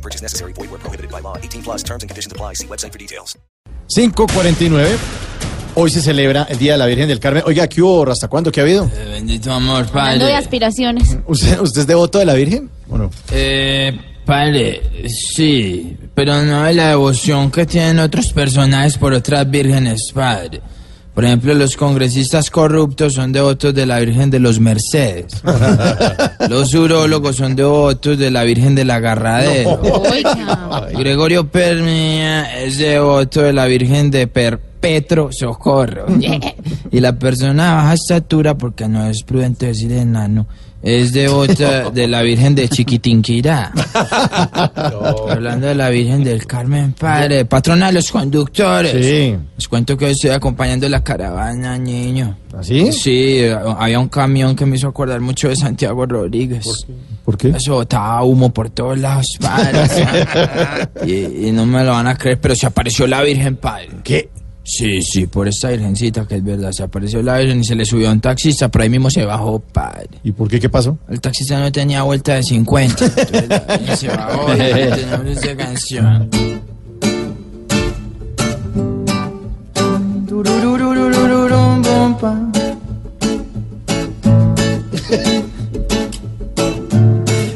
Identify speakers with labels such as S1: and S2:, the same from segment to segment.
S1: No purchase necessary. Void where prohibited by law. 18 plus terms and conditions apply. See website for details.
S2: 549. Hoy se celebra el Día de la Virgen del Carmen. Oiga, ¿qué hubo? ¿Hasta cuándo? ¿Qué ha habido?
S3: Eh, Bendito amor,
S4: Hablando de
S3: padre.
S4: aspiraciones.
S2: ¿Usted, usted es devoto de la Virgen? ¿O no?
S3: Eh, padre, sí, pero no de la devoción que tienen otros personajes por otras vírgenes, padre. Por ejemplo, los congresistas corruptos son devotos de la Virgen de los Mercedes. Los urólogos son devotos de la Virgen del Agarradero. Gregorio Permia es devoto de la Virgen de Perpetro Socorro. Y la persona de baja estatura, porque no es prudente decir enano, es devota de la Virgen de Chiquitinquirá. Hablando de la Virgen del Carmen Padre, patrona de los conductores.
S2: Sí.
S3: Les cuento que hoy estoy acompañando la caravana, niño.
S2: ¿Así?
S3: Sí, había un camión que me hizo acordar mucho de Santiago Rodríguez.
S2: ¿Por qué?
S3: Eso botaba humo por todos lados, padre. y, y no me lo van a creer, pero se apareció la Virgen, padre.
S2: ¿Qué?
S3: Sí, sí, por esta virgencita que es verdad. Se apareció la Virgen y se le subió a un taxista, pero ahí mismo se bajó, padre.
S2: ¿Y por qué? ¿Qué pasó?
S3: El taxista no tenía vuelta de 50. Entonces la Virgen se bajó y tenemos esta canción.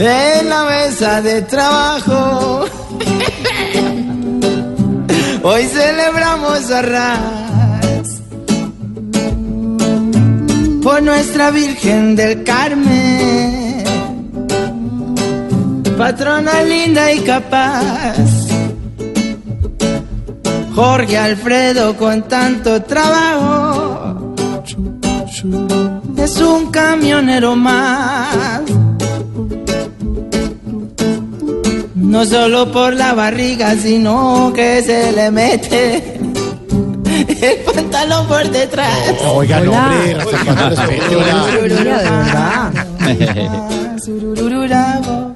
S3: En la mesa de trabajo Hoy celebramos a Ras por nuestra Virgen del Carmen, patrona linda y capaz. Jorge Alfredo con tanto trabajo es un camionero más. No solo por la barriga, sino que se le mete el pantalón por detrás.
S2: Oiga, no, hombre. Rafa, ¿cuándo les mete una-
S3: Sururururabo.